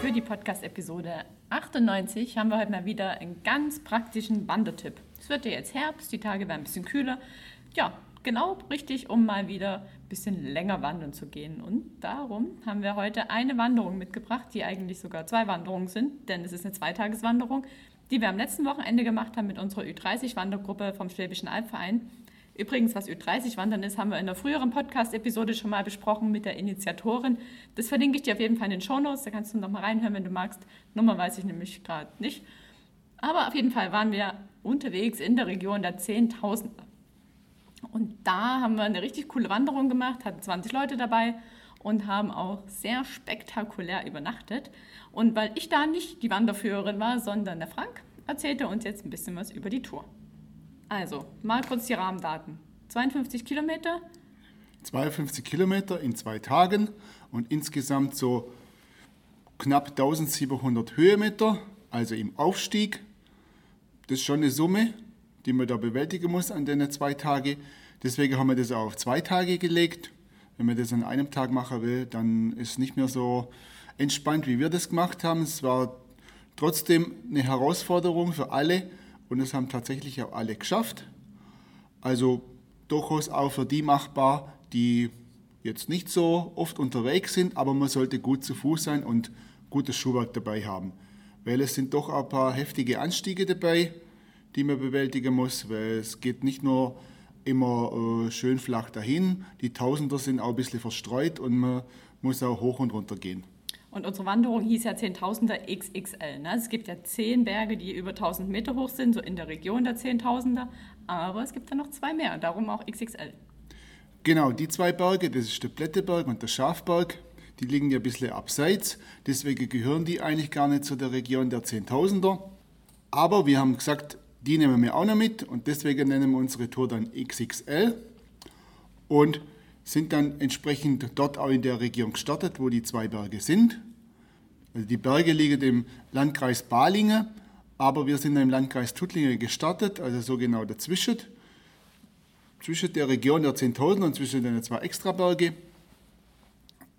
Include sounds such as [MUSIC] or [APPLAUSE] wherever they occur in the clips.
Für die Podcast-Episode 98 haben wir heute mal wieder einen ganz praktischen Wandertipp. Es wird ja jetzt Herbst, die Tage werden ein bisschen kühler. Ja, genau richtig, um mal wieder ein bisschen länger wandern zu gehen. Und darum haben wir heute eine Wanderung mitgebracht, die eigentlich sogar zwei Wanderungen sind, denn es ist eine Zweitageswanderung, die wir am letzten Wochenende gemacht haben mit unserer Ü30-Wandergruppe vom Schwäbischen Albverein. Übrigens, was Ü30-Wandern ist, haben wir in der früheren Podcast-Episode schon mal besprochen mit der Initiatorin. Das verlinke ich dir auf jeden Fall in den Shownotes, da kannst du noch mal reinhören, wenn du magst. Nummer weiß ich nämlich gerade nicht. Aber auf jeden Fall waren wir unterwegs in der Region der Zehntausender. Und da haben wir eine richtig coole Wanderung gemacht, hatten 20 Leute dabei und haben auch sehr spektakulär übernachtet. Und weil ich da nicht die Wanderführerin war, sondern der Frank, erzählte uns jetzt ein bisschen was über die Tour. Also, mal kurz die Rahmendaten. 52 Kilometer. 52 Kilometer in zwei Tagen und insgesamt so knapp 1700 Höhenmeter, also im Aufstieg. Das ist schon eine Summe die man da bewältigen muss an den zwei Tagen. Deswegen haben wir das auch auf zwei Tage gelegt. Wenn man das an einem Tag machen will, dann ist es nicht mehr so entspannt, wie wir das gemacht haben. Es war trotzdem eine Herausforderung für alle und es haben tatsächlich auch alle geschafft. Also durchaus auch für die machbar, die jetzt nicht so oft unterwegs sind, aber man sollte gut zu Fuß sein und gutes Schuhwerk dabei haben. Weil es sind doch ein paar heftige Anstiege dabei die man bewältigen muss, weil es geht nicht nur immer äh, schön flach dahin, die Tausender sind auch ein bisschen verstreut und man muss auch hoch und runter gehen. Und unsere Wanderung hieß ja Zehntausender XXL. Ne? Es gibt ja zehn Berge, die über 1000 Meter hoch sind, so in der Region der Zehntausender. Aber es gibt dann noch zwei mehr, darum auch XXL. Genau, die zwei Berge, das ist der Plätteberg und der Schafberg. Die liegen ja ein bisschen abseits, deswegen gehören die eigentlich gar nicht zu der Region der Zehntausender. Aber wir haben gesagt, die nehmen wir auch noch mit und deswegen nennen wir unsere Tour dann XXL und sind dann entsprechend dort auch in der Region gestartet, wo die zwei Berge sind. Also die Berge liegen im Landkreis Balingen, aber wir sind im Landkreis Tuttlingen gestartet, also so genau dazwischen. Zwischen der Region der 10.000 und zwischen den zwei Extraberge.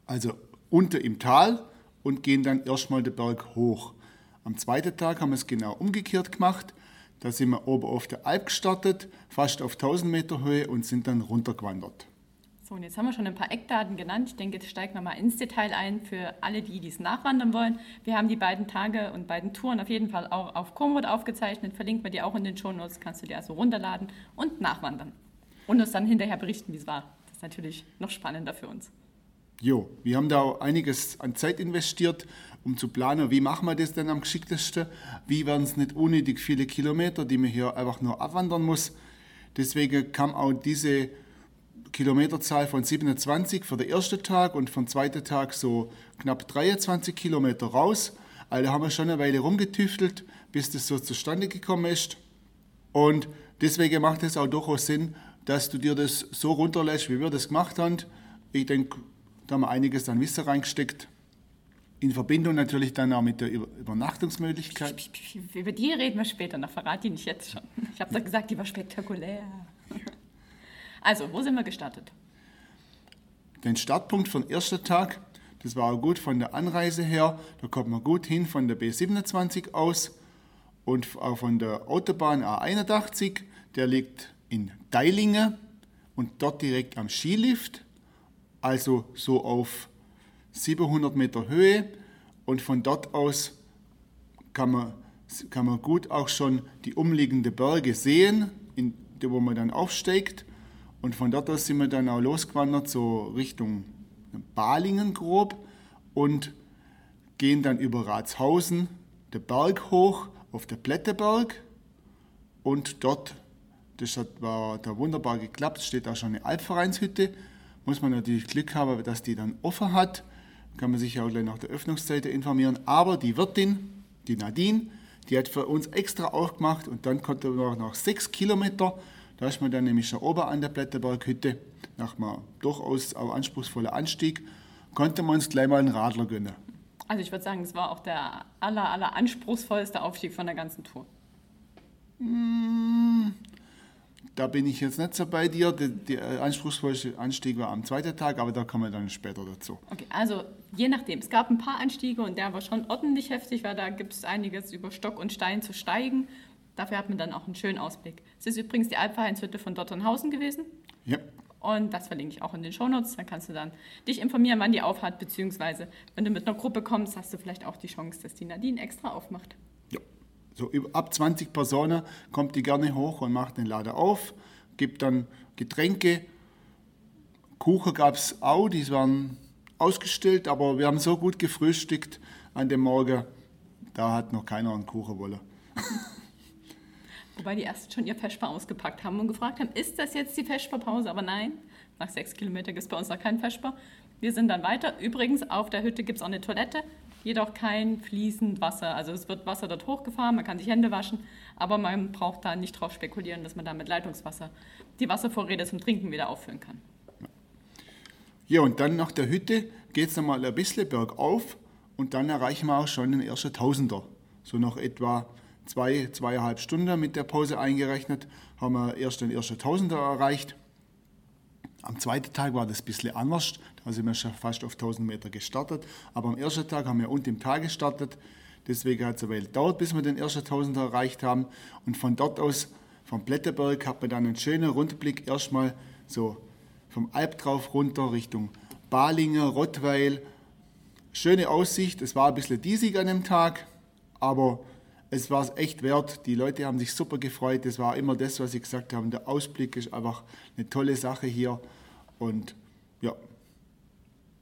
Also unter im Tal und gehen dann erstmal den Berg hoch. Am zweiten Tag haben wir es genau umgekehrt gemacht. Da sind wir oben auf der Alp gestartet, fast auf 1000 Meter Höhe und sind dann runtergewandert. So, und jetzt haben wir schon ein paar Eckdaten genannt. Ich denke, jetzt steigen wir mal ins Detail ein für alle, die dies nachwandern wollen. Wir haben die beiden Tage und beiden Touren auf jeden Fall auch auf Komoot aufgezeichnet. Verlinken wir dir auch in den Shownotes, kannst du dir also runterladen und nachwandern. Und uns dann hinterher berichten, wie es war. Das ist natürlich noch spannender für uns. Jo, wir haben da auch einiges an Zeit investiert, um zu planen, wie machen wir das denn am geschicktesten, wie werden es nicht unnötig viele Kilometer, die man hier einfach nur abwandern muss. Deswegen kam auch diese Kilometerzahl von 27 für den ersten Tag und vom zweiten Tag so knapp 23 Kilometer raus. Also haben wir schon eine Weile rumgetüftelt, bis das so zustande gekommen ist. Und deswegen macht es auch durchaus Sinn, dass du dir das so runterlässt, wie wir das gemacht haben. Ich denke, da haben wir einiges an Wissen reingesteckt. In Verbindung natürlich dann auch mit der Übernachtungsmöglichkeit. Über die reden wir später noch, verrate ich nicht jetzt schon. Ich habe doch gesagt, die war spektakulär. Also, wo sind wir gestartet? Den Startpunkt von ersten Tag, das war auch gut von der Anreise her. Da kommt man gut hin von der B27 aus und auch von der Autobahn A81. Der liegt in Deilingen und dort direkt am Skilift also so auf 700 Meter Höhe und von dort aus kann man, kann man gut auch schon die umliegenden Berge sehen, in, wo man dann aufsteigt. Und von dort aus sind wir dann auch losgewandert, so Richtung Balingen grob und gehen dann über Ratshausen den Berg hoch auf der Plätteberg und dort, das hat war da wunderbar geklappt, steht auch schon eine Albvereinshütte muss man natürlich Glück haben, dass die dann offen hat. Kann man sich ja auch gleich nach der Öffnungszeit informieren. Aber die Wirtin, die Nadine, Die hat für uns extra aufgemacht und dann konnte man nach sechs Kilometer, da ist man dann nämlich schon oben an der Blätterberghütte, nach einem durchaus auch anspruchsvollen Anstieg, konnte man uns gleich mal einen Radler gönnen. Also ich würde sagen, es war auch der aller, aller anspruchsvollste Aufstieg von der ganzen Tour. Mmh, da bin ich jetzt nicht so bei dir. Der, der anspruchsvollste Anstieg war am zweiten Tag, aber da kommen wir dann später dazu. Okay, also je nachdem. Es gab ein paar Anstiege und der war schon ordentlich heftig, weil da gibt es einiges über Stock und Stein zu steigen. Dafür hat man dann auch einen schönen Ausblick. Es ist übrigens die Alpvereinshütte von Dotternhausen gewesen. Ja. Und das verlinke ich auch in den Shownotes. Dann kannst du dann dich informieren, wann die aufhat, beziehungsweise wenn du mit einer Gruppe kommst, hast du vielleicht auch die Chance, dass die Nadine extra aufmacht. Ja. So ab 20 Personen kommt die gerne hoch und macht den Laden auf, gibt dann Getränke. Kuchen gab es auch, die waren ausgestellt, aber wir haben so gut gefrühstückt an dem Morgen, da hat noch keiner einen Kuchen wollen. [LAUGHS] Wobei die erst schon ihr Feschbar ausgepackt haben und gefragt haben, ist das jetzt die Feschbarpause? Aber nein, nach sechs Kilometern gibt es bei uns noch kein Feschbar. Wir sind dann weiter. Übrigens, auf der Hütte gibt es auch eine Toilette, jedoch kein fließend Wasser. Also es wird Wasser dort hochgefahren, man kann sich Hände waschen, aber man braucht da nicht drauf spekulieren, dass man da mit Leitungswasser die Wasservorräte zum Trinken wieder auffüllen kann. Ja, und dann nach der Hütte geht es nochmal ein bisschen bergauf und dann erreichen wir auch schon den ersten Tausender. So nach etwa zwei, zweieinhalb Stunden mit der Pause eingerechnet, haben wir erst den ersten Tausender erreicht. Am zweiten Tag war das ein bisschen anders, da sind wir schon fast auf 1000 Meter gestartet. Aber am ersten Tag haben wir unten im Tal gestartet, deswegen hat es eine Weile gedauert, bis wir den ersten Tausender erreicht haben. Und von dort aus, vom Blätterberg, hat man dann einen schönen Rundblick erstmal so vom Alp drauf runter Richtung Balingen, Rottweil. Schöne Aussicht, es war ein bisschen diesig an dem Tag, aber es war es echt wert. Die Leute haben sich super gefreut. Das war immer das, was sie gesagt haben. Der Ausblick ist einfach eine tolle Sache hier. Und ja.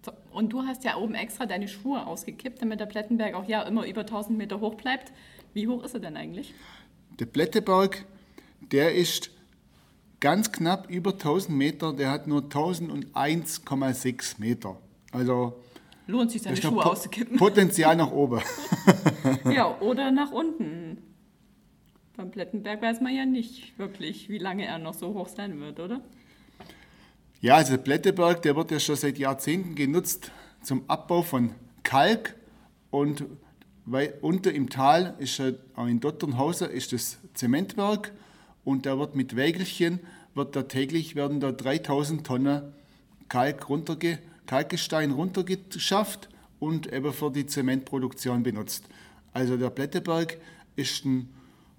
So, und du hast ja oben extra deine Schuhe ausgekippt, damit der Plettenberg auch ja immer über 1000 Meter hoch bleibt. Wie hoch ist er denn eigentlich? Der Plettenberg, der ist ganz knapp über 1000 Meter. Der hat nur 1001,6 Meter. Also lohnt sich seine Schuhe po auszukippen. Potenzial nach oben. [LAUGHS] ja, oder nach unten. Beim Plettenberg weiß man ja nicht wirklich, wie lange er noch so hoch sein wird, oder? Ja, also der Plettenberg, der wird ja schon seit Jahrzehnten genutzt zum Abbau von Kalk und weil unter im Tal ist auch in Dotternhausen ist das Zementwerk und da wird mit Wägelchen wird da täglich werden da 3000 Tonnen Kalk runterge Kalkgestein runtergeschafft und eben für die Zementproduktion benutzt. Also der Pletteberg ist ein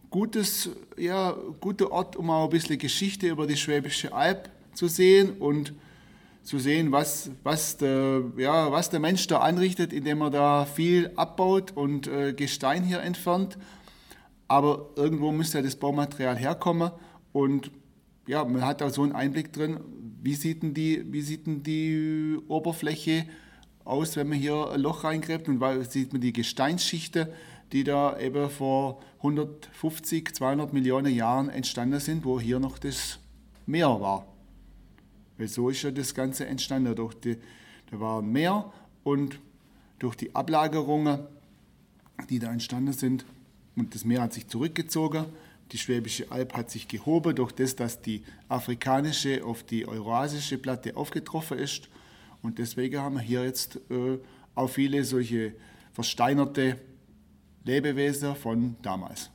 gutes, ja, guter Ort, um auch ein bisschen Geschichte über die Schwäbische Alb zu sehen und zu sehen, was, was, der, ja, was der Mensch da anrichtet, indem er da viel abbaut und äh, Gestein hier entfernt. Aber irgendwo muss ja das Baumaterial herkommen und ja, man hat da so einen Einblick drin, wie sieht denn die, wie sieht denn die Oberfläche aus, wenn man hier ein Loch reingräbt und sieht man die Gesteinsschichten, die da eben vor 150, 200 Millionen Jahren entstanden sind, wo hier noch das Meer war. Weil so ist ja das Ganze entstanden. Durch die, da war ein Meer und durch die Ablagerungen, die da entstanden sind, und das Meer hat sich zurückgezogen, die Schwäbische Alb hat sich gehoben durch das, dass die afrikanische auf die eurasische Platte aufgetroffen ist. Und deswegen haben wir hier jetzt äh, auch viele solche versteinerte Lebewesen von damals.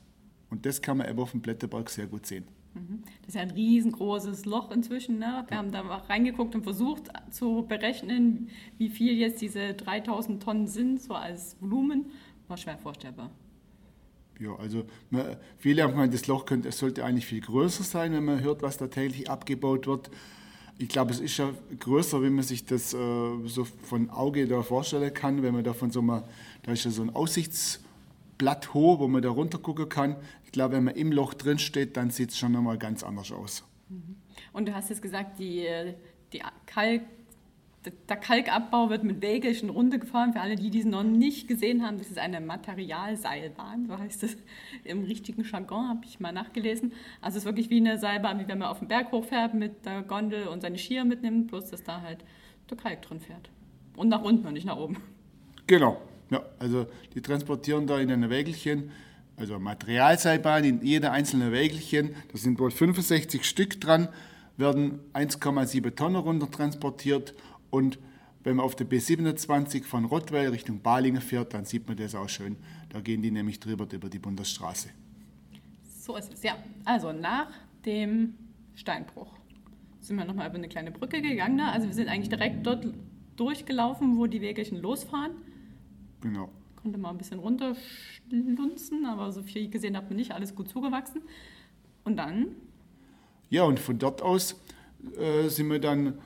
Und das kann man eben auf dem Blätterberg sehr gut sehen. Mhm. Das ist ja ein riesengroßes Loch inzwischen. Ne? Wir haben da reingeguckt und versucht zu berechnen, wie viel jetzt diese 3000 Tonnen sind, so als Volumen. War schwer vorstellbar. Ja, also man, viele haben gemeint, das Loch könnte, es sollte eigentlich viel größer sein, wenn man hört, was da täglich abgebaut wird. Ich glaube, es ist ja größer, wenn man sich das äh, so von Auge da vorstellen kann, wenn man da von so einem, da ist ja so ein Aussichtsblatt hoch, wo man da runter gucken kann. Ich glaube, wenn man im Loch drin steht, dann sieht es schon nochmal ganz anders aus. Mhm. Und du hast jetzt gesagt, die, die Kalk, der Kalkabbau wird mit Wägelchen runtergefahren. Für alle, die diesen noch nicht gesehen haben, das ist eine Materialseilbahn, so heißt es im richtigen Jargon, habe ich mal nachgelesen. Also es ist wirklich wie eine Seilbahn, wie wenn man auf den Berg hochfährt mit der Gondel und seine Skier mitnimmt, bloß dass da halt der Kalk drin fährt. Und nach unten und nicht nach oben. Genau, ja, also die transportieren da in ein Wägelchen also Materialseilbahn in jeder einzelnen Wägelchen, da sind wohl 65 Stück dran, werden 1,7 Tonnen runter transportiert und wenn man auf der B27 von Rottweil Richtung Balingen fährt, dann sieht man das auch schön. Da gehen die nämlich drüber über die Bundesstraße. So ist es, ja. Also nach dem Steinbruch sind wir nochmal über eine kleine Brücke gegangen. Ne? Also wir sind eigentlich direkt dort durchgelaufen, wo die Wägelchen losfahren. Genau. Konnte mal ein bisschen runterschlunzen, aber so viel gesehen hat man nicht, alles gut zugewachsen. Und dann? Ja, und von dort aus äh, sind wir dann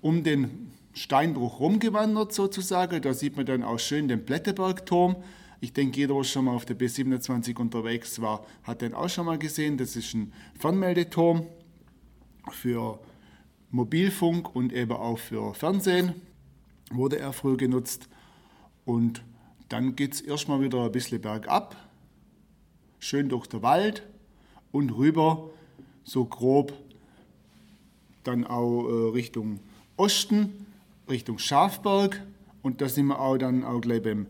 um den Steinbruch rumgewandert sozusagen. Da sieht man dann auch schön den Plettebergturm. Ich denke, jeder, der schon mal auf der B27 unterwegs war, hat den auch schon mal gesehen. Das ist ein Fernmeldeturm für Mobilfunk und eben auch für Fernsehen. Wurde er früher genutzt. Und dann geht es erstmal wieder ein bisschen bergab, schön durch den Wald und rüber, so grob, dann auch äh, Richtung Osten, Richtung Schafberg. Und da sind wir auch dann auch gleich beim,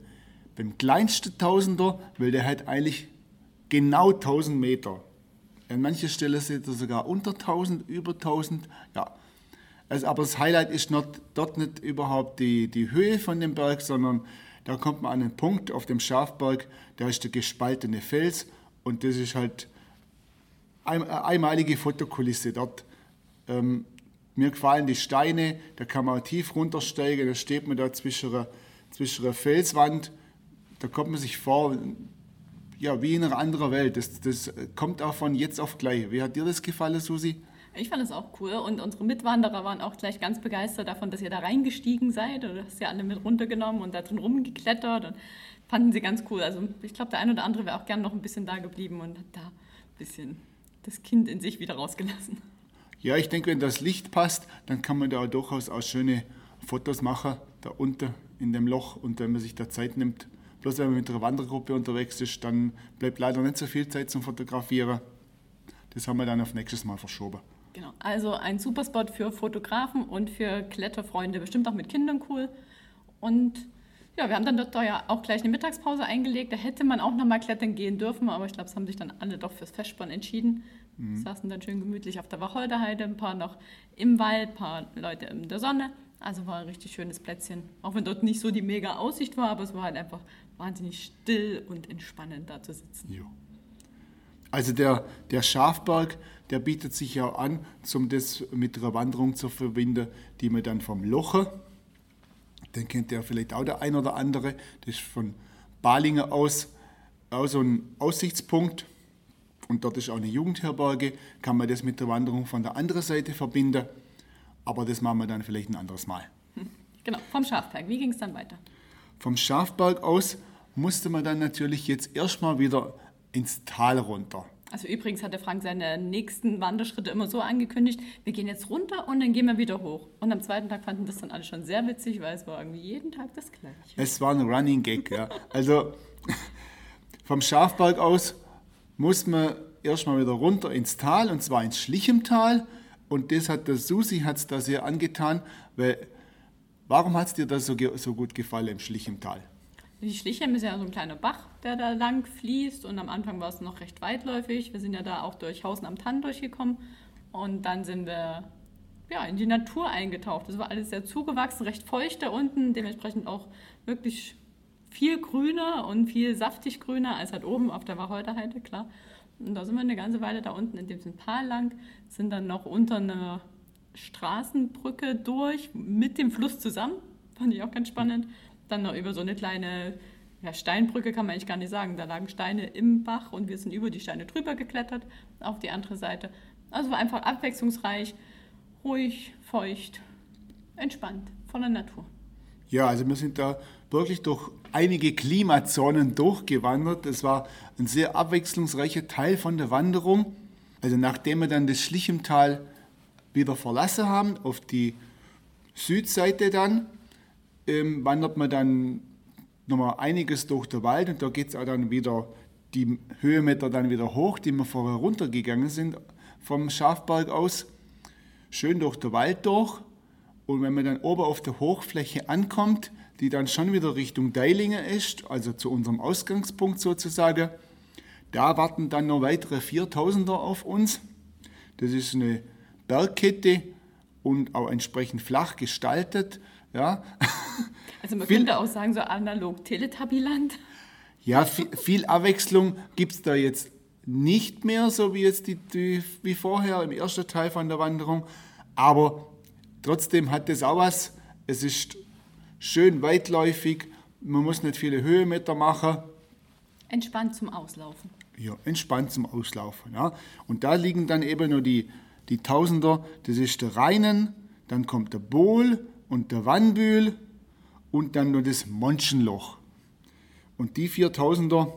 beim kleinsten Tausender, weil der hat eigentlich genau 1000 Meter. An manchen Stellen seht ihr sogar unter 1000, über 1000. Ja. Also, aber das Highlight ist not, dort nicht überhaupt die, die Höhe von dem Berg, sondern da kommt man an einen Punkt auf dem Schafberg, da ist der gespaltene Fels und das ist halt eine einmalige Fotokulisse dort. Ähm, mir gefallen die Steine, da kann man tief runtersteigen, da steht man da zwischen einer, zwischen einer Felswand, da kommt man sich vor, ja, wie in einer anderen Welt. Das, das kommt auch von jetzt auf gleich. Wie hat dir das gefallen, Susi? Ich fand es auch cool und unsere Mitwanderer waren auch gleich ganz begeistert davon, dass ihr da reingestiegen seid und hast ja alle mit runtergenommen und da drin rumgeklettert und fanden sie ganz cool. Also ich glaube, der ein oder andere wäre auch gern noch ein bisschen da geblieben und hat da ein bisschen das Kind in sich wieder rausgelassen. Ja, ich denke, wenn das Licht passt, dann kann man da durchaus auch schöne Fotos machen, da unten in dem Loch und wenn man sich da Zeit nimmt. Bloß wenn man mit einer Wandergruppe unterwegs ist, dann bleibt leider nicht so viel Zeit zum Fotografieren. Das haben wir dann auf nächstes Mal verschoben. Genau, also ein super Spot für Fotografen und für Kletterfreunde, bestimmt auch mit Kindern cool. Und ja, wir haben dann dort ja auch gleich eine Mittagspause eingelegt. Da hätte man auch nochmal klettern gehen dürfen, aber ich glaube, es haben sich dann alle doch fürs Festspann entschieden. Mhm. Saßen dann schön gemütlich auf der Wacholderheide, ein paar noch im Wald, ein paar Leute in der Sonne. Also war ein richtig schönes Plätzchen. Auch wenn dort nicht so die mega Aussicht war, aber es war halt einfach wahnsinnig still und entspannend da zu sitzen. Jo. Also der, der Schafberg, der bietet sich ja an, um das mit einer Wanderung zu verbinden, die man dann vom Loche, den kennt ja vielleicht auch der ein oder andere, das ist von Balingen aus auch so ein Aussichtspunkt und dort ist auch eine Jugendherberge, kann man das mit der Wanderung von der anderen Seite verbinden, aber das machen wir dann vielleicht ein anderes Mal. [LAUGHS] Genau, vom Schafberg, wie ging es dann weiter? Vom Schafberg aus musste man dann natürlich jetzt erstmal wieder ins Tal runter. Also übrigens hat der Frank seine nächsten Wanderschritte immer so angekündigt, wir gehen jetzt runter und dann gehen wir wieder hoch. Und am zweiten Tag fanden das dann alle schon sehr witzig, weil es war irgendwie jeden Tag das gleiche. Es war ein Running Gag, ja. Also [LAUGHS] vom Schafberg aus muss man erstmal wieder runter ins Tal und zwar ins Schlichemtal. Und das hat der Susi hat's da sehr angetan, weil warum hat es dir das so, so gut gefallen im Schlichemtal? Die Schlichem ist ja so ein kleiner Bach, der da lang fließt und am Anfang war es noch recht weitläufig. Wir sind ja da auch durch Hausen am Tann durchgekommen und dann sind wir ja, in die Natur eingetaucht. Das war alles sehr zugewachsen, recht feucht da unten, dementsprechend auch wirklich viel grüner und viel saftig grüner als halt oben auf der Wacholderheide, klar. Und da sind wir eine ganze Weile da unten in dem Tal lang, sind dann noch unter einer Straßenbrücke durch mit dem Fluss zusammen. Fand ich auch ganz spannend dann noch über so eine kleine ja, Steinbrücke kann man eigentlich gar nicht sagen. Da lagen Steine im Bach und wir sind über die Steine drüber geklettert auf die andere Seite. Also war einfach abwechslungsreich, ruhig, feucht, entspannt, voller Natur. Ja, also wir sind da wirklich durch einige Klimazonen durchgewandert. Es war ein sehr abwechslungsreicher Teil von der Wanderung. Also nachdem wir dann das Schlichemtal wieder verlassen haben, auf die Südseite dann, ähm, wandert man dann nochmal einiges durch den Wald und da geht es auch dann wieder die Höhenmeter dann wieder hoch, die wir vorher runtergegangen sind vom Schafberg aus. Schön durch den Wald durch und wenn man dann oben auf der Hochfläche ankommt, die dann schon wieder Richtung Deilingen ist, also zu unserem Ausgangspunkt sozusagen, Da warten dann noch weitere 4000er auf uns. Das ist eine Bergkette und auch entsprechend flach gestaltet. Ja. [LAUGHS] Also man könnte auch sagen, so analog Teletabiland. Ja, viel, viel Abwechslung gibt es da jetzt nicht mehr, so wie jetzt die, die, wie vorher im ersten Teil von der Wanderung. Aber trotzdem hat das auch was. Es ist schön weitläufig, man muss nicht viele Höhenmeter machen. Entspannt zum Auslaufen. Ja, entspannt zum Auslaufen. Ja. Und da liegen dann eben nur die, die Tausender, das ist der Rheinen, dann kommt der Bohl und der Wannbühl und dann nur das Monschenloch. Und die 4000er,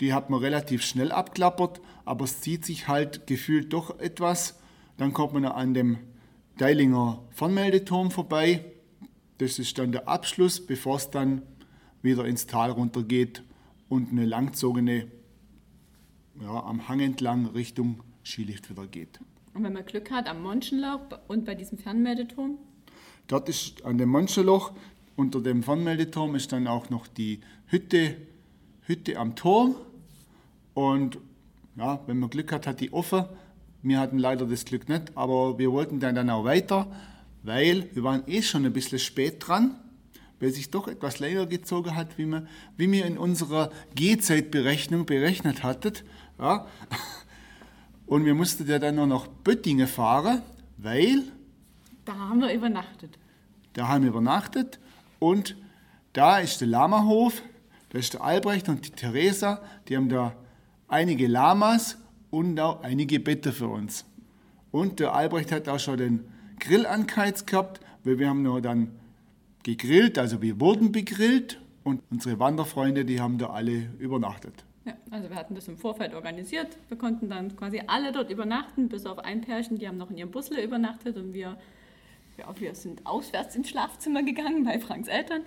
die hat man relativ schnell abklappert, aber es zieht sich halt gefühlt doch etwas. Dann kommt man an dem Deilinger Fernmeldeturm vorbei. Das ist dann der Abschluss, bevor es dann wieder ins Tal runtergeht und eine langzogene ja, am Hang entlang Richtung Skilift wieder geht. Und wenn man Glück hat, am Monschenloch und bei diesem Fernmeldeturm? Dort ist an dem Monschenloch, unter dem Fernmeldeturm, ist dann auch noch die Hütte, Hütte am Turm. Und ja, wenn man Glück hat, hat die offen. Wir hatten leider das Glück nicht, aber wir wollten dann, dann auch weiter, weil wir waren eh schon ein bisschen spät dran, weil sich doch etwas länger gezogen hat, wie wir, wie wir in unserer Gehzeitberechnung berechnet hatten. Ja. [LAUGHS] Und wir mussten ja dann noch Böttingen fahren, weil... Da haben wir übernachtet. Da haben wir übernachtet und da ist der Lamahof, da ist der Albrecht und die Theresa, die haben da einige Lamas und auch einige Betten für uns. Und der Albrecht hat auch schon den Grill angeheizt gehabt, weil wir haben noch dann gegrillt, also wir wurden begrillt und unsere Wanderfreunde, die haben da alle übernachtet. Ja, also wir hatten das im Vorfeld organisiert. Wir konnten dann quasi alle dort übernachten, bis auf ein Pärchen, die haben noch in ihrem Busle übernachtet und wir, ja, wir sind auswärts ins Schlafzimmer gegangen bei Franks Eltern.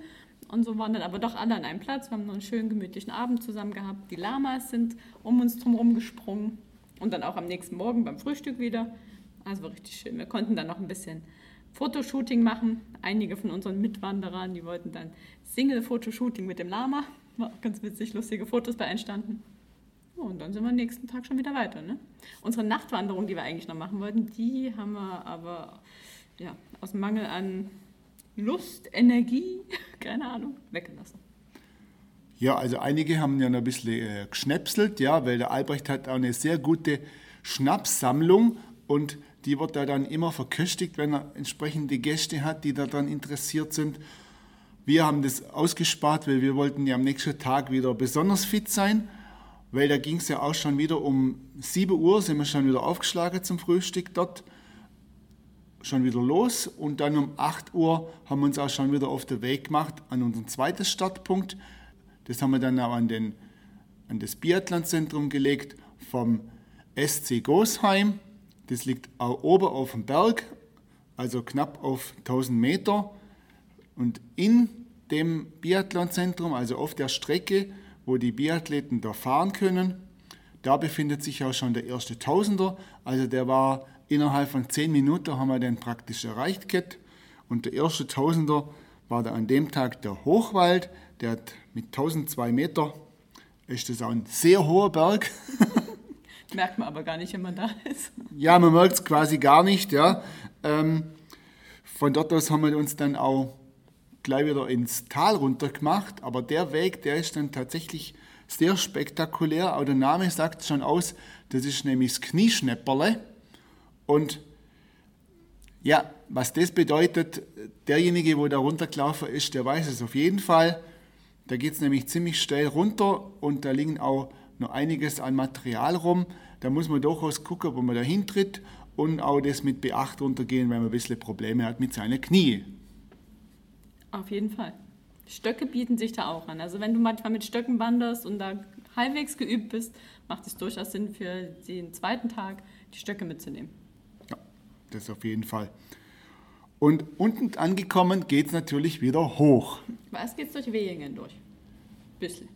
Und so waren dann aber doch alle an einem Platz. Wir haben noch einen schönen gemütlichen Abend zusammen gehabt. Die Lamas sind um uns drum gesprungen und dann auch am nächsten Morgen beim Frühstück wieder. Also war richtig schön. Wir konnten dann noch ein bisschen Fotoshooting machen. Einige von unseren Mitwanderern, die wollten dann Single-Fotoshooting mit dem Lama. War auch ganz witzig, lustige Fotos bei entstanden. und dann sind wir am nächsten Tag schon wieder weiter. Ne? Unsere Nachtwanderung, die wir eigentlich noch machen wollten, die haben wir aber ja, aus Mangel an Lust, Energie, [LAUGHS] keine Ahnung, weggelassen. Ja, also einige haben ja noch ein bisschen äh, geschnäpselt, ja, weil der Albrecht hat auch eine sehr gute Schnapssammlung und die wird da dann immer verköstigt, wenn er entsprechende Gäste hat, die daran interessiert sind. Wir haben das ausgespart, weil wir wollten ja am nächsten Tag wieder besonders fit sein, weil da ging es ja auch schon wieder um 7 Uhr, sind wir schon wieder aufgeschlagen zum Frühstück dort, schon wieder los und dann um 8 Uhr haben wir uns auch schon wieder auf den Weg gemacht an unseren zweiten Startpunkt. Das haben wir dann auch an, den, an das Biathlonzentrum gelegt vom SC Gosheim. Das liegt auch oben auf dem Berg, also knapp auf 1000 Meter. Und in dem Biathlonzentrum, also auf der Strecke, wo die Biathleten da fahren können, da befindet sich auch schon der erste Tausender. Also der war innerhalb von 10 Minuten, haben wir den praktisch erreicht. Gehabt. Und der erste Tausender war da an dem Tag der Hochwald. Der hat mit 1002 Meter, ist das auch ein sehr hoher Berg. [LAUGHS] Merkt man aber gar nicht, wenn man da ist. Ja, man merkt es quasi gar nicht. Ja. Ähm, von dort aus haben wir uns dann auch gleich wieder ins Tal runter gemacht. Aber der Weg, der ist dann tatsächlich sehr spektakulär. Auch der Name sagt schon aus, das ist nämlich das Knieschnepperle. Und ja, was das bedeutet, derjenige, wo da runtergelaufen ist, der weiß es auf jeden Fall. Da geht es nämlich ziemlich steil runter und da liegen auch noch einiges an Material rum. Da muss man durchaus gucken, wo man da hintritt und auch das mit Beacht runtergehen, wenn man ein bisschen Probleme hat mit seinen Knie. Auf jeden Fall. Stöcke bieten sich da auch an. Also wenn du manchmal mit Stöcken wanderst und da halbwegs geübt bist, macht es durchaus Sinn für den zweiten Tag die Stöcke mitzunehmen. Ja, das auf jeden Fall. Und unten angekommen geht es natürlich wieder hoch. Was geht es durch Wehingen durch? Bisschen.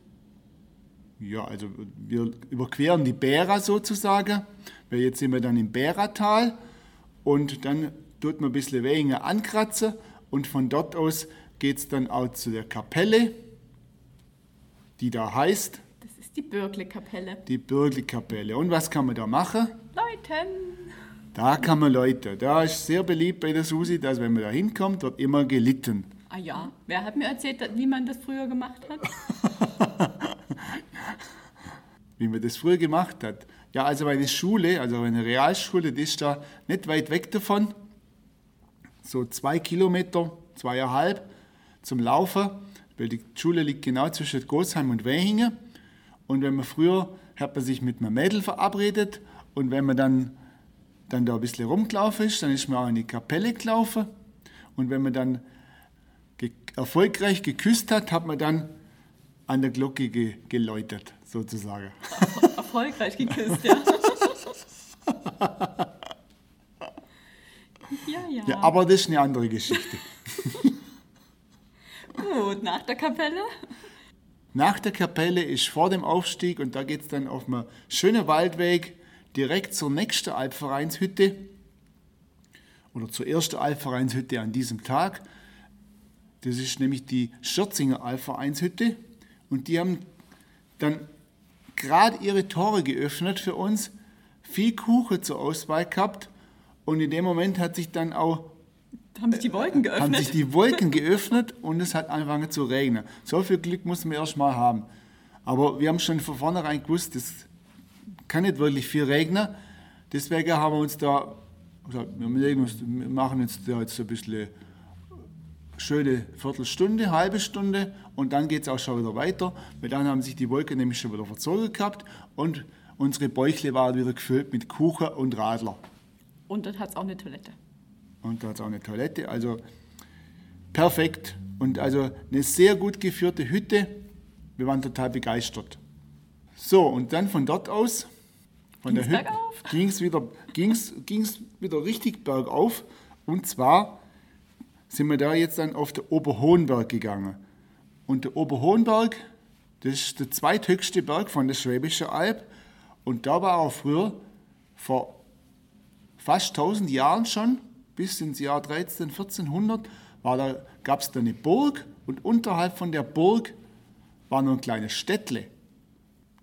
Ja, also wir überqueren die Bära sozusagen, jetzt sind wir dann im Bäratal und dann tut man ein bisschen Wehingen ankratzen und von dort aus geht es dann auch zu der Kapelle, die da heißt. Das ist die Bürgle-Kapelle. Die Bürgle-Kapelle. Und was kann man da machen? Leuten. Da kann man Leute. Da ist sehr beliebt bei der Susi, dass wenn man da hinkommt, wird immer gelitten. Ah ja, wer hat mir erzählt, wie man das früher gemacht hat? [LAUGHS] wie man das früher gemacht hat. Ja, also meine Schule, also meine Realschule, die ist da nicht weit weg davon. So zwei Kilometer, zweieinhalb zum Laufen, weil die Schule liegt genau zwischen Gosheim und Wehingen. Und wenn man früher, hat man sich mit einem Mädel verabredet und wenn man dann, dann da ein bisschen rumgelaufen ist, dann ist man auch in die Kapelle gelaufen. Und wenn man dann ge erfolgreich geküsst hat, hat man dann an der Glocke ge geläutet, sozusagen. [LAUGHS] Erfolgreich geküsst, ja. [LAUGHS] ja, ja. Ja, aber das ist eine andere Geschichte. [LAUGHS] Gut, nach der Kapelle? Nach der Kapelle ist vor dem Aufstieg und da geht es dann auf einem schönen Waldweg direkt zur nächsten Alpvereinshütte oder zur ersten Alpvereinshütte an diesem Tag. Das ist nämlich die Schürzinger Alpvereinshütte und die haben dann gerade ihre Tore geöffnet für uns, viel Kuchen zur Auswahl gehabt und in dem Moment hat sich dann auch haben sich die Wolken geöffnet? Haben sich die Wolken geöffnet und es hat angefangen zu regnen. So viel Glück muss man erst mal haben. Aber wir haben schon von vornherein gewusst, es kann nicht wirklich viel regnen. Deswegen haben wir uns da gesagt, wir, uns, wir machen jetzt da jetzt ein bisschen schöne Viertelstunde, halbe Stunde und dann geht es auch schon wieder weiter, weil dann haben sich die Wolken nämlich schon wieder verzogen gehabt und unsere Bäuchle waren wieder gefüllt mit Kuchen und Radler. Und dann hat es auch eine Toilette. Und da hat es auch eine Toilette, also perfekt. Und also eine sehr gut geführte Hütte. Wir waren total begeistert. So, und dann von dort aus, von ging's der Hütte, ging es wieder, ging's, ging's wieder richtig bergauf. Und zwar sind wir da jetzt dann auf den Oberhohenberg gegangen. Und der Oberhohenberg, das ist der zweithöchste Berg von der Schwäbischen Alb. Und da war auch früher, vor fast 1000 Jahren schon, bis ins Jahr 13, 1400, da, gab es da eine Burg und unterhalb von der Burg war noch ein kleines Städtle.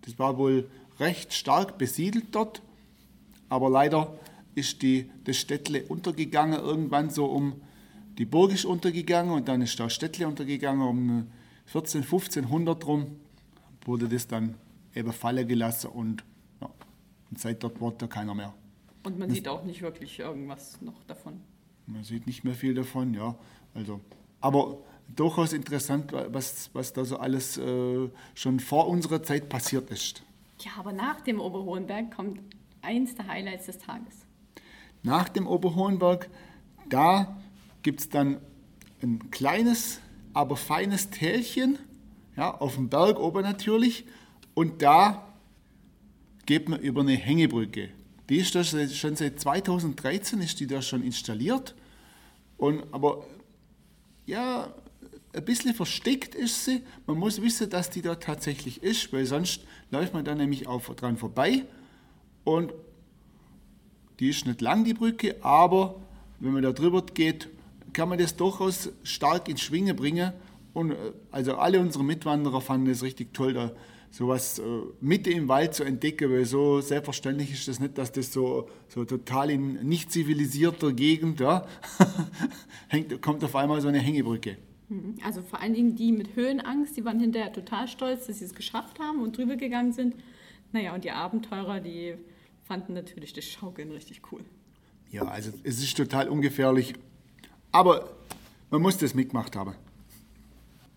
Das war wohl recht stark besiedelt dort, aber leider ist die, das Städtle untergegangen irgendwann so um die Burg ist untergegangen und dann ist da Städtle untergegangen um 14, 1500 rum, wurde das dann eben fallen gelassen und, ja, und seit dort wurde da keiner mehr. Und man das, sieht auch nicht wirklich irgendwas noch davon. Man sieht nicht mehr viel davon, ja. Also, aber durchaus interessant, was, was da so alles äh, schon vor unserer Zeit passiert ist. Ja, aber nach dem Oberhohenberg kommt eins der Highlights des Tages. Nach dem Oberhohenberg, da gibt es dann ein kleines, aber feines Tälchen, ja, auf dem Berg oben natürlich. Und da geht man über eine Hängebrücke. Die ist da schon seit 2013 ist die da schon installiert. Und, aber ja, ein bisschen versteckt ist sie. Man muss wissen, dass die da tatsächlich ist, weil sonst läuft man da nämlich auch dran vorbei. Und die ist nicht lang, die Brücke, aber wenn man da drüber geht, kann man das durchaus stark ins Schwingen bringen. Und äh, also alle unsere Mitwanderer fanden es richtig toll, da sowas äh, Mitte im Wald zu entdecken, weil so selbstverständlich ist das nicht, dass das so, so total in nicht zivilisierter Gegend, ja, [LAUGHS] hängt, kommt auf einmal so eine Hängebrücke. Mhm. Also vor allen Dingen die mit Höhenangst, die waren hinterher total stolz, dass sie es geschafft haben und drüber gegangen sind. Naja, und die Abenteurer, die fanden natürlich das Schaukeln richtig cool. Ja, also es ist total ungefährlich, aber man muss das mitgemacht haben.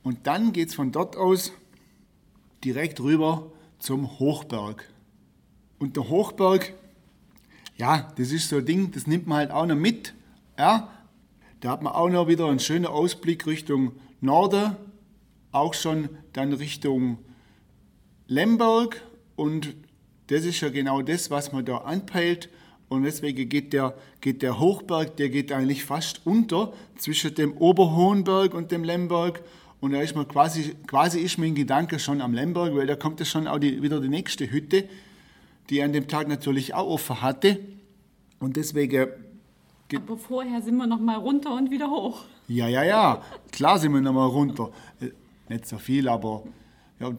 Und dann geht es von dort aus direkt rüber zum Hochberg. Und der Hochberg, ja, das ist so ein Ding, das nimmt man halt auch noch mit. Ja, da hat man auch noch wieder einen schönen Ausblick Richtung Norden, auch schon dann Richtung Lemberg. Und das ist ja genau das, was man da anpeilt. Und deswegen geht der, geht der Hochberg, der geht eigentlich fast unter zwischen dem Oberhohenberg und dem Lemberg. Und da ist man quasi, quasi ist mein Gedanke schon am Lemberg, weil da kommt ja schon auch die, wieder die nächste Hütte, die an dem Tag natürlich auch offen hatte. Und deswegen. Aber vorher sind wir noch mal runter und wieder hoch. Ja, ja, ja. Klar sind wir noch mal runter. Äh, nicht so viel, aber ja,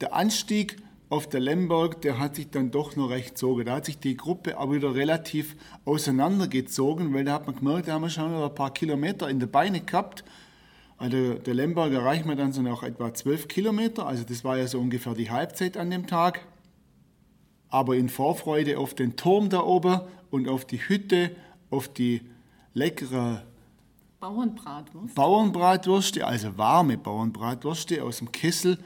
der Anstieg auf der Lemberg, der hat sich dann doch noch recht gezogen. Da hat sich die Gruppe auch wieder relativ auseinandergezogen, weil da hat man gemerkt, da haben wir schon ein paar Kilometer in der Beine gehabt. Also der Lemberg erreicht man dann so noch etwa 12 Kilometer, also das war ja so ungefähr die Halbzeit an dem Tag. Aber in Vorfreude auf den Turm da oben und auf die Hütte, auf die leckere Bauernbratwurst. Bauernbratwürste, also warme Bauernbratwürste aus dem Kessel.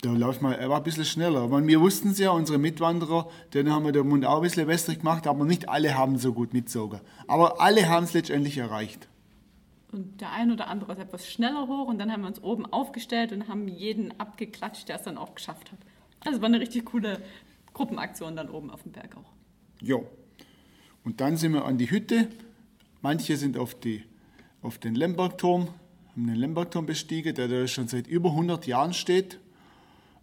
Da läuft man, er war ein bisschen schneller. Aber wir wussten es ja, unsere Mitwanderer, denen haben wir den Mund auch ein bisschen wässrig gemacht, aber nicht alle haben so gut mitgezogen. Aber alle haben es letztendlich erreicht. Und der ein oder andere ist etwas schneller hoch und dann haben wir uns oben aufgestellt und haben jeden abgeklatscht, der es dann auch geschafft hat. Also es war eine richtig coole Gruppenaktion dann oben auf dem Berg auch. Jo. Und dann sind wir an die Hütte. Manche sind auf, die, auf den Lembergturm, haben den Lembergturm bestiegen, der da schon seit über 100 Jahren steht.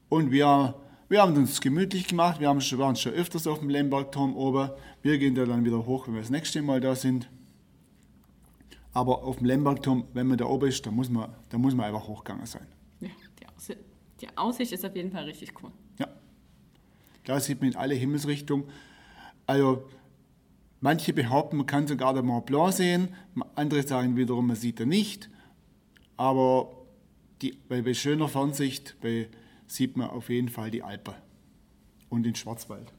Und wir, wir haben uns gemütlich gemacht. Wir haben schon, waren schon öfters auf dem Lembergturm oben. Wir gehen da dann wieder hoch, wenn wir das nächste Mal da sind. Aber auf dem Lembergturm, wenn man da oben ist, da muss man, da muss man einfach hochgegangen sein. Ja, die Aussicht, die Aussicht ist auf jeden Fall richtig cool. Ja. Da sieht man in alle Himmelsrichtungen. Also, manche behaupten, man kann sogar den Mont Blanc sehen, andere sagen wiederum, man sieht ihn nicht. Aber die, bei, bei schöner Fernsicht bei, sieht man auf jeden Fall die Alpen und den Schwarzwald.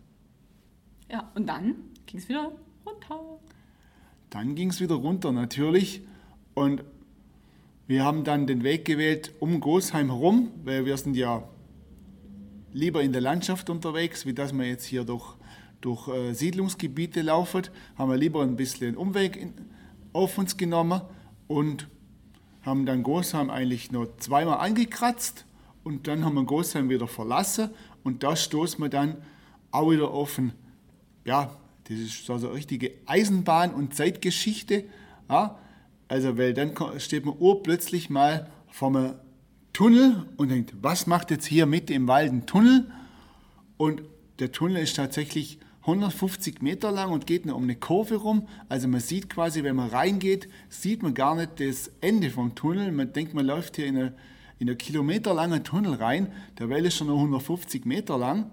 Ja, und dann ging es wieder runter. Dann ging es wieder runter natürlich und wir haben dann den Weg gewählt um Gosheim herum, weil wir sind ja lieber in der Landschaft unterwegs, wie dass wir jetzt hier durch, durch äh, Siedlungsgebiete laufen, haben wir lieber ein bisschen Umweg auf uns genommen und haben dann Gosheim eigentlich nur zweimal angekratzt und dann haben wir Gosheim wieder verlassen und da stoßen wir dann auch wieder auf ein, ja, das ist so eine richtige Eisenbahn- und Zeitgeschichte. Ja? Also, weil dann steht man urplötzlich mal vor einem Tunnel und denkt, was macht jetzt hier mit im Wald ein Tunnel? Und der Tunnel ist tatsächlich 150 Meter lang und geht nur um eine Kurve rum. Also man sieht quasi, wenn man reingeht, sieht man gar nicht das Ende vom Tunnel. Man denkt, man läuft hier in einen in eine kilometerlangen Tunnel rein. Der Well ist schon nur 150 Meter lang.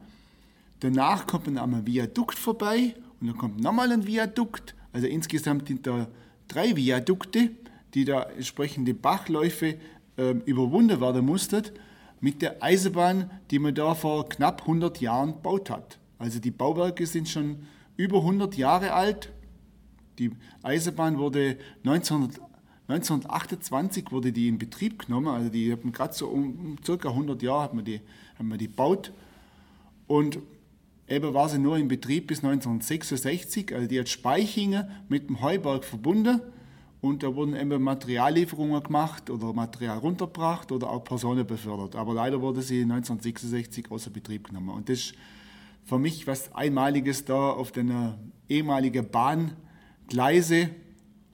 Danach kommt man an einem Viadukt vorbei und dann kommt nochmal ein Viadukt. Also insgesamt sind da drei Viadukte, die da entsprechende Bachläufe äh, überwunden werden mussten mit der Eisenbahn, die man da vor knapp 100 Jahren gebaut hat. Also die Bauwerke sind schon über 100 Jahre alt. Die Eisenbahn wurde 1900, 1928 wurde die in Betrieb genommen. Also die haben gerade so um, um ca. 100 Jahre hat man die, haben wir die gebaut. Und Eben war sie nur in Betrieb bis 1966, also die hat Speichingen mit dem Heuberg verbunden und da wurden eben Materiallieferungen gemacht oder Material runtergebracht oder auch Personen befördert. Aber leider wurde sie 1966 außer Betrieb genommen. Und das ist für mich was Einmaliges da auf den ehemaligen Bahngleise,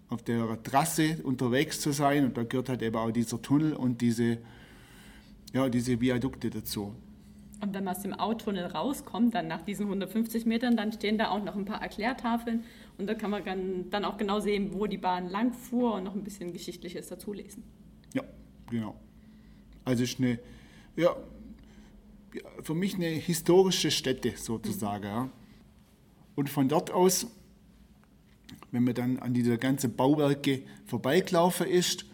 auf der Trasse unterwegs zu sein. Und da gehört halt eben auch dieser Tunnel und diese, ja, diese Viadukte dazu. Und wenn man aus dem Autotunnel rauskommt, dann nach diesen 150 Metern, dann stehen da auch noch ein paar Erklärtafeln und da kann man dann auch genau sehen, wo die Bahn lang fuhr und noch ein bisschen Geschichtliches dazu lesen. Ja, genau. Also ist eine, ja, für mich eine historische Stätte sozusagen. Ja. Und von dort aus, wenn man dann an diese ganzen Bauwerke vorbeigelaufen ist,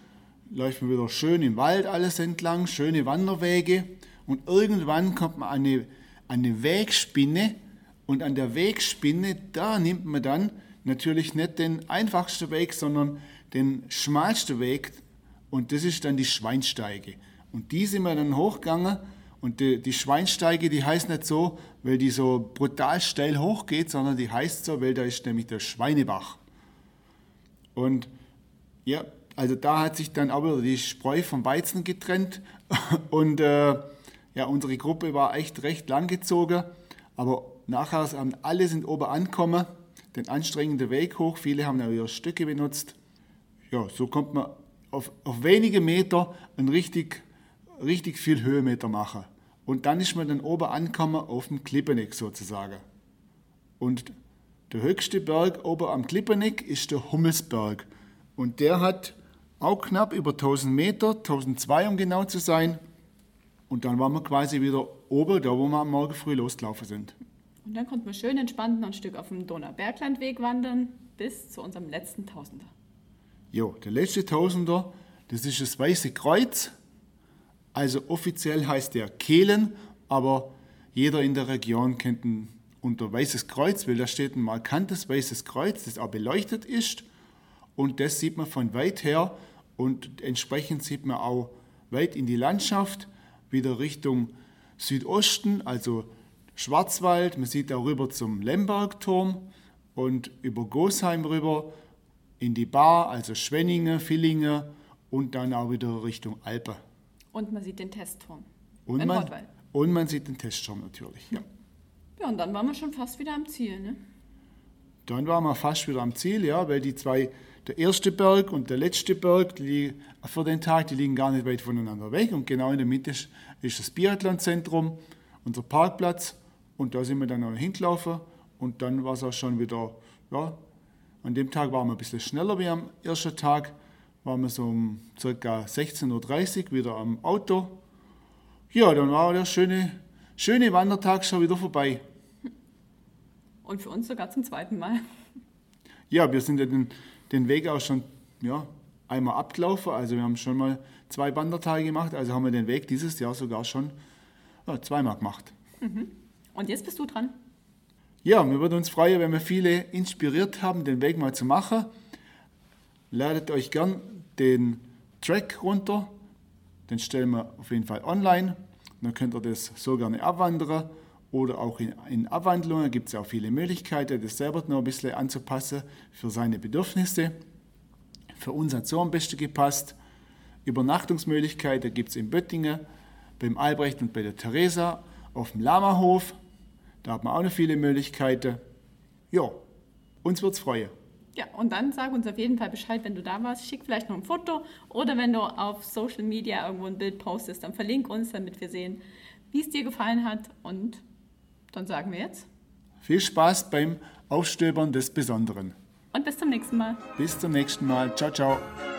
läuft man wieder schön im Wald alles entlang, schöne Wanderwege und irgendwann kommt man an eine, eine Wegspinne und an der Wegspinne, da nimmt man dann natürlich nicht den einfachsten Weg, sondern den schmalsten Weg und das ist dann die Schweinsteige. Und die sind wir dann hochgegangen und die, die Schweinsteige, die heißt nicht so, weil die so brutal steil hochgeht, sondern die heißt so, weil da ist nämlich der Schweinebach. Und ja, also da hat sich dann aber die Spreu vom Weizen getrennt [LAUGHS] und äh, ja, unsere Gruppe war echt recht langgezogen, aber nachher haben alle sind oben angekommen, den anstrengenden Weg hoch, viele haben auch ihre Stücke benutzt. Ja, so kommt man auf, auf wenige Meter ein richtig, richtig viel Höhenmeter machen. Und dann ist man dann oben angekommen auf dem Klippeneck sozusagen. Und der höchste Berg oben am Klippeneck ist der Hummelsberg. Und der hat auch knapp über 1000 Meter, 1002 um genau zu sein. Und dann waren wir quasi wieder oben, da wo wir am Morgen früh losgelaufen sind. Und dann konnten wir schön entspannt noch ein Stück auf dem Donauberglandweg wandern bis zu unserem letzten Tausender. Jo, der letzte Tausender, das ist das Weiße Kreuz. Also offiziell heißt der Kehlen, aber jeder in der Region kennt ihn unter Weißes Kreuz, weil da steht ein markantes Weißes Kreuz, das auch beleuchtet ist. Und das sieht man von weit her und entsprechend sieht man auch weit in die Landschaft, wieder Richtung Südosten, also Schwarzwald. Man sieht auch rüber zum Lembergturm und über Gosheim rüber in die Bar, also Schwenningen, Villingen und dann auch wieder Richtung Alpe. Und man sieht den Testturm. Und in man, Rottweil. und man sieht den Testturm natürlich. Ja. Ja, und dann waren wir schon fast wieder am Ziel, ne? Dann waren wir fast wieder am Ziel, ja, weil die zwei, der erste Berg und der letzte Berg die, für den Tag, die liegen gar nicht weit voneinander weg. Und genau in der Mitte ist, ist das Biathlonzentrum, unser Parkplatz. Und da sind wir dann noch hingelaufen. Und dann war es auch schon wieder, ja, an dem Tag waren wir ein bisschen schneller wie am ersten Tag. Waren wir so um ca. 16.30 Uhr wieder am Auto. Ja, dann war der schöne, schöne Wandertag schon wieder vorbei. Und für uns sogar zum zweiten Mal. Ja, wir sind ja den, den Weg auch schon ja, einmal abgelaufen. Also wir haben schon mal zwei Wandertage gemacht. Also haben wir den Weg dieses Jahr sogar schon ja, zweimal gemacht. Und jetzt bist du dran. Ja, wir würden uns freuen, wenn wir viele inspiriert haben, den Weg mal zu machen. Ladet euch gern den Track runter. Den stellen wir auf jeden Fall online. Dann könnt ihr das so gerne abwandern oder auch in, in Abwandlungen gibt es ja auch viele Möglichkeiten, das selber noch ein bisschen anzupassen für seine Bedürfnisse. Für uns hat so am besten gepasst. Übernachtungsmöglichkeiten gibt es in Böttingen, beim Albrecht und bei der Theresa, auf dem Lamahof. Da hat man auch noch viele Möglichkeiten. Ja, uns wird's freuen. Ja, und dann sag uns auf jeden Fall Bescheid, wenn du da warst. Schick vielleicht noch ein Foto oder wenn du auf Social Media irgendwo ein Bild postest, dann verlink uns, damit wir sehen, wie es dir gefallen hat. Und dann sagen wir jetzt Viel Spaß beim Aufstöbern des Besonderen. und bis zum nächsten Mal. Bis zum nächsten Mal. Ciao, ciao.